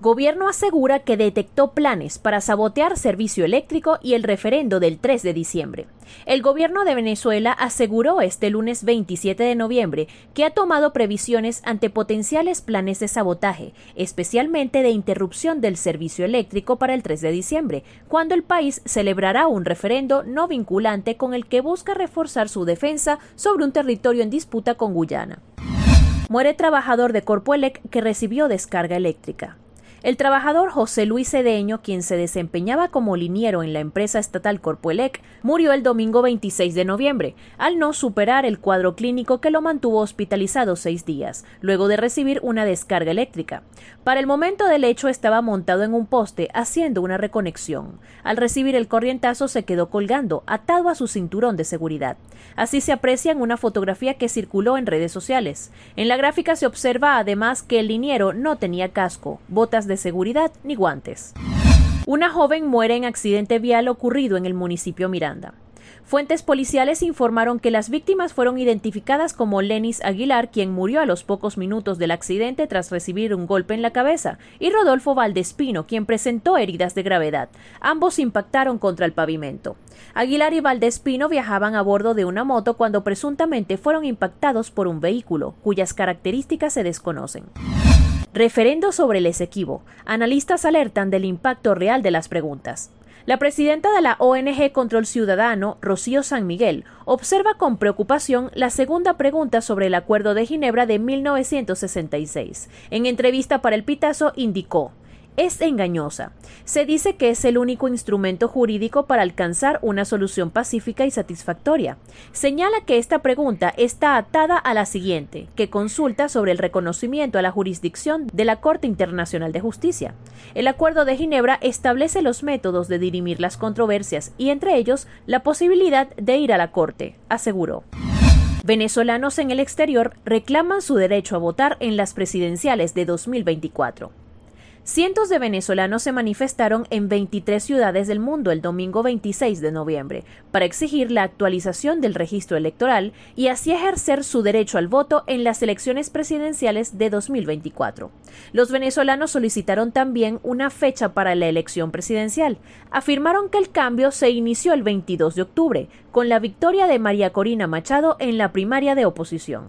Gobierno asegura que detectó planes para sabotear servicio eléctrico y el referendo del 3 de diciembre. El gobierno de Venezuela aseguró este lunes 27 de noviembre que ha tomado previsiones ante potenciales planes de sabotaje, especialmente de interrupción del servicio eléctrico para el 3 de diciembre, cuando el país celebrará un referendo no vinculante con el que busca reforzar su defensa sobre un territorio en disputa con Guyana. Muere trabajador de Corpoelec que recibió descarga eléctrica. El trabajador José Luis Cedeño, quien se desempeñaba como liniero en la empresa estatal Corpoelec, murió el domingo 26 de noviembre, al no superar el cuadro clínico que lo mantuvo hospitalizado seis días, luego de recibir una descarga eléctrica. Para el momento del hecho estaba montado en un poste haciendo una reconexión. Al recibir el corrientazo se quedó colgando, atado a su cinturón de seguridad. Así se aprecia en una fotografía que circuló en redes sociales. En la gráfica se observa además que el liniero no tenía casco, botas de seguridad ni guantes. Una joven muere en accidente vial ocurrido en el municipio Miranda. Fuentes policiales informaron que las víctimas fueron identificadas como Lenis Aguilar, quien murió a los pocos minutos del accidente tras recibir un golpe en la cabeza, y Rodolfo Valdespino, quien presentó heridas de gravedad. Ambos impactaron contra el pavimento. Aguilar y Valdespino viajaban a bordo de una moto cuando presuntamente fueron impactados por un vehículo, cuyas características se desconocen. Referendo sobre el Esequibo. Analistas alertan del impacto real de las preguntas. La presidenta de la ONG Control Ciudadano, Rocío San Miguel, observa con preocupación la segunda pregunta sobre el Acuerdo de Ginebra de 1966. En entrevista para el Pitazo indicó es engañosa. Se dice que es el único instrumento jurídico para alcanzar una solución pacífica y satisfactoria. Señala que esta pregunta está atada a la siguiente, que consulta sobre el reconocimiento a la jurisdicción de la Corte Internacional de Justicia. El Acuerdo de Ginebra establece los métodos de dirimir las controversias y entre ellos la posibilidad de ir a la Corte, aseguró. Venezolanos en el exterior reclaman su derecho a votar en las presidenciales de 2024. Cientos de venezolanos se manifestaron en 23 ciudades del mundo el domingo 26 de noviembre para exigir la actualización del registro electoral y así ejercer su derecho al voto en las elecciones presidenciales de 2024. Los venezolanos solicitaron también una fecha para la elección presidencial. Afirmaron que el cambio se inició el 22 de octubre, con la victoria de María Corina Machado en la primaria de oposición.